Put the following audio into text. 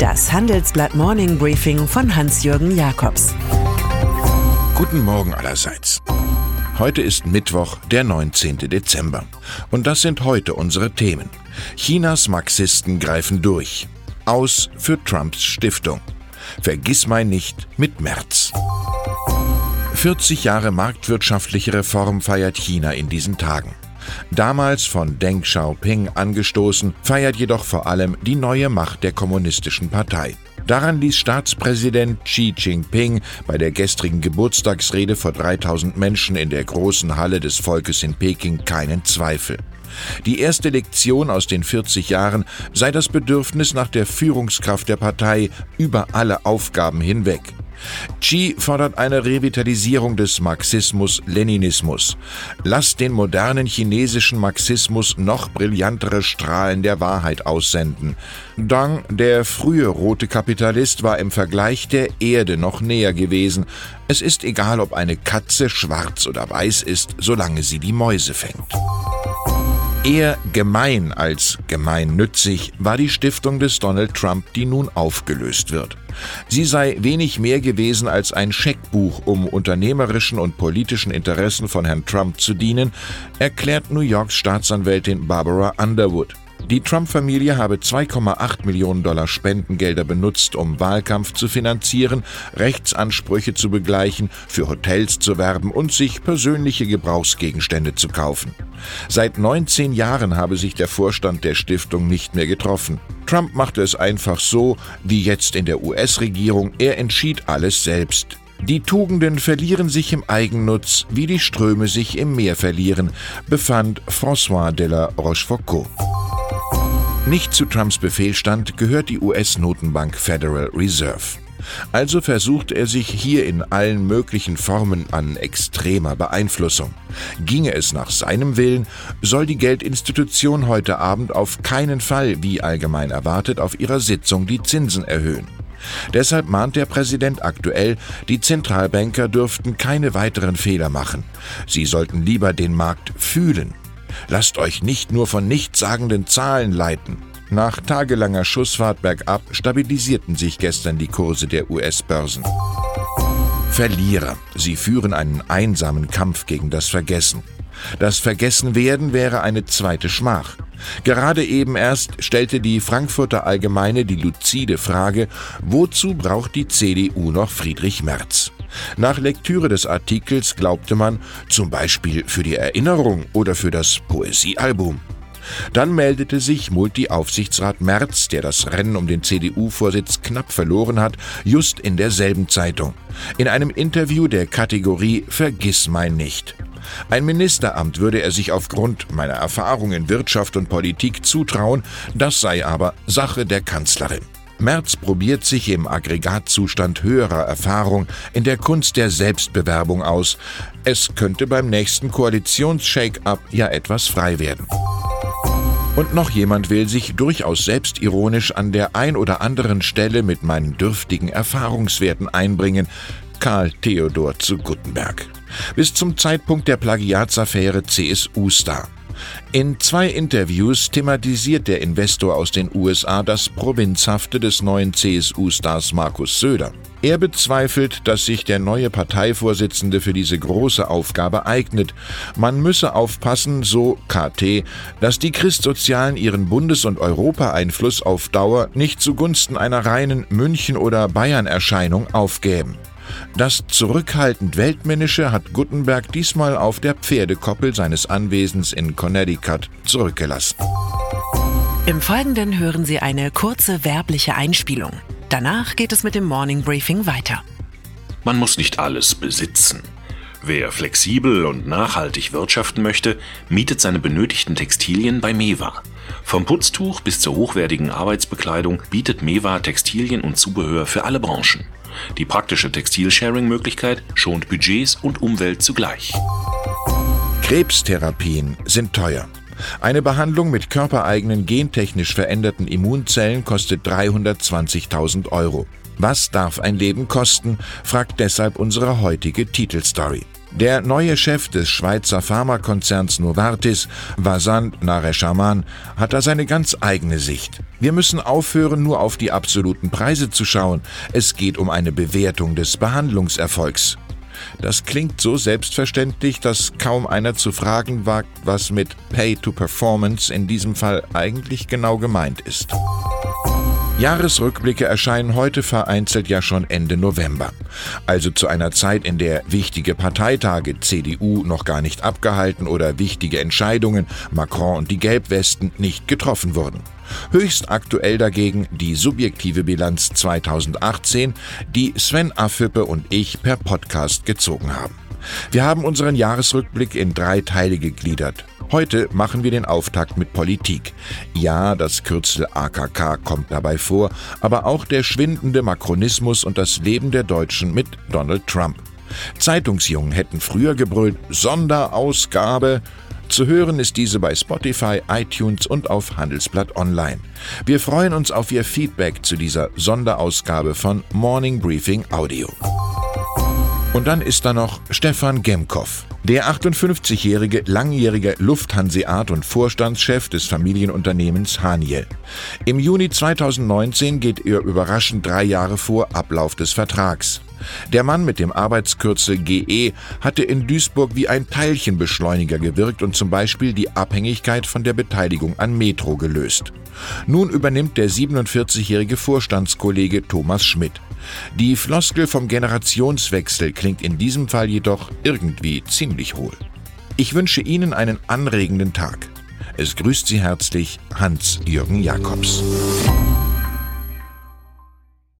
Das Handelsblatt Morning Briefing von Hans-Jürgen Jakobs. Guten Morgen allerseits. Heute ist Mittwoch, der 19. Dezember. Und das sind heute unsere Themen. Chinas Marxisten greifen durch. Aus für Trumps Stiftung. Vergiss mein nicht mit März. 40 Jahre marktwirtschaftliche Reform feiert China in diesen Tagen. Damals von Deng Xiaoping angestoßen, feiert jedoch vor allem die neue Macht der Kommunistischen Partei. Daran ließ Staatspräsident Xi Jinping bei der gestrigen Geburtstagsrede vor 3000 Menschen in der großen Halle des Volkes in Peking keinen Zweifel. Die erste Lektion aus den 40 Jahren sei das Bedürfnis nach der Führungskraft der Partei über alle Aufgaben hinweg. Xi fordert eine Revitalisierung des Marxismus-Leninismus. Lasst den modernen chinesischen Marxismus noch brillantere Strahlen der Wahrheit aussenden. Deng, der frühe rote Kapitalist, war im Vergleich der Erde noch näher gewesen. Es ist egal, ob eine Katze schwarz oder weiß ist, solange sie die Mäuse fängt. Eher gemein als gemeinnützig war die Stiftung des Donald Trump, die nun aufgelöst wird. Sie sei wenig mehr gewesen als ein Scheckbuch, um unternehmerischen und politischen Interessen von Herrn Trump zu dienen, erklärt New Yorks Staatsanwältin Barbara Underwood. Die Trump-Familie habe 2,8 Millionen Dollar Spendengelder benutzt, um Wahlkampf zu finanzieren, Rechtsansprüche zu begleichen, für Hotels zu werben und sich persönliche Gebrauchsgegenstände zu kaufen. Seit 19 Jahren habe sich der Vorstand der Stiftung nicht mehr getroffen. Trump machte es einfach so, wie jetzt in der US-Regierung, er entschied alles selbst. Die Tugenden verlieren sich im Eigennutz, wie die Ströme sich im Meer verlieren, befand François de la Rochefoucauld. Nicht zu Trumps Befehl stand, gehört die US-Notenbank Federal Reserve. Also versucht er sich hier in allen möglichen Formen an extremer Beeinflussung. Ginge es nach seinem Willen, soll die Geldinstitution heute Abend auf keinen Fall, wie allgemein erwartet, auf ihrer Sitzung die Zinsen erhöhen. Deshalb mahnt der Präsident aktuell, die Zentralbanker dürften keine weiteren Fehler machen. Sie sollten lieber den Markt fühlen. Lasst euch nicht nur von nichtssagenden Zahlen leiten. Nach tagelanger Schussfahrt bergab stabilisierten sich gestern die Kurse der US-Börsen. Verlierer. Sie führen einen einsamen Kampf gegen das Vergessen. Das Vergessenwerden wäre eine zweite Schmach. Gerade eben erst stellte die Frankfurter Allgemeine die luzide Frage, wozu braucht die CDU noch Friedrich Merz? Nach Lektüre des Artikels glaubte man, zum Beispiel für die Erinnerung oder für das Poesiealbum. Dann meldete sich Multi-Aufsichtsrat Merz, der das Rennen um den CDU-Vorsitz knapp verloren hat, just in derselben Zeitung. In einem Interview der Kategorie Vergiss mein nicht. Ein Ministeramt würde er sich aufgrund meiner Erfahrung in Wirtschaft und Politik zutrauen, das sei aber Sache der Kanzlerin. Merz probiert sich im Aggregatzustand höherer Erfahrung in der Kunst der Selbstbewerbung aus. Es könnte beim nächsten Koalitions-Shake-up ja etwas frei werden. Und noch jemand will sich durchaus selbstironisch an der ein oder anderen Stelle mit meinen dürftigen Erfahrungswerten einbringen. Karl Theodor zu Guttenberg. Bis zum Zeitpunkt der Plagiatsaffäre CSU-Star. In zwei Interviews thematisiert der Investor aus den USA das Provinzhafte des neuen CSU-Stars Markus Söder. Er bezweifelt, dass sich der neue Parteivorsitzende für diese große Aufgabe eignet. Man müsse aufpassen, so KT, dass die Christsozialen ihren Bundes- und Europaeinfluss auf Dauer nicht zugunsten einer reinen München- oder Bayern-Erscheinung aufgäben. Das zurückhaltend Weltmännische hat Gutenberg diesmal auf der Pferdekoppel seines Anwesens in Connecticut zurückgelassen. Im Folgenden hören Sie eine kurze werbliche Einspielung. Danach geht es mit dem Morning Briefing weiter. Man muss nicht alles besitzen. Wer flexibel und nachhaltig wirtschaften möchte, mietet seine benötigten Textilien bei Mewa. Vom Putztuch bis zur hochwertigen Arbeitsbekleidung bietet Mewa Textilien und Zubehör für alle Branchen. Die praktische Textil-Sharing-Möglichkeit schont Budgets und Umwelt zugleich. Krebstherapien sind teuer. Eine Behandlung mit körpereigenen gentechnisch veränderten Immunzellen kostet 320.000 Euro. Was darf ein Leben kosten, fragt deshalb unsere heutige Titelstory. Der neue Chef des Schweizer Pharmakonzerns Novartis, Vasant Nareshaman, hat da seine ganz eigene Sicht. Wir müssen aufhören, nur auf die absoluten Preise zu schauen. Es geht um eine Bewertung des Behandlungserfolgs. Das klingt so selbstverständlich, dass kaum einer zu fragen wagt, was mit Pay to Performance in diesem Fall eigentlich genau gemeint ist. Jahresrückblicke erscheinen heute vereinzelt ja schon Ende November. Also zu einer Zeit, in der wichtige Parteitage CDU noch gar nicht abgehalten oder wichtige Entscheidungen Macron und die Gelbwesten nicht getroffen wurden. Höchst aktuell dagegen die subjektive Bilanz 2018, die Sven Affippe und ich per Podcast gezogen haben. Wir haben unseren Jahresrückblick in drei Teile gegliedert. Heute machen wir den Auftakt mit Politik. Ja, das Kürzel AKK kommt dabei vor, aber auch der schwindende Makronismus und das Leben der Deutschen mit Donald Trump. Zeitungsjungen hätten früher gebrüllt Sonderausgabe. Zu hören ist diese bei Spotify, iTunes und auf Handelsblatt Online. Wir freuen uns auf Ihr Feedback zu dieser Sonderausgabe von Morning Briefing Audio. Und dann ist da noch Stefan Gemkow. Der 58-jährige langjährige Lufthanseat und Vorstandschef des Familienunternehmens Haniel. Im Juni 2019 geht er überraschend drei Jahre vor Ablauf des Vertrags. Der Mann mit dem Arbeitskürzel GE hatte in Duisburg wie ein Teilchenbeschleuniger gewirkt und zum Beispiel die Abhängigkeit von der Beteiligung an Metro gelöst. Nun übernimmt der 47-jährige Vorstandskollege Thomas Schmidt. Die Floskel vom Generationswechsel klingt in diesem Fall jedoch irgendwie ziemlich hohl. Ich wünsche Ihnen einen anregenden Tag. Es grüßt Sie herzlich Hans-Jürgen Jakobs.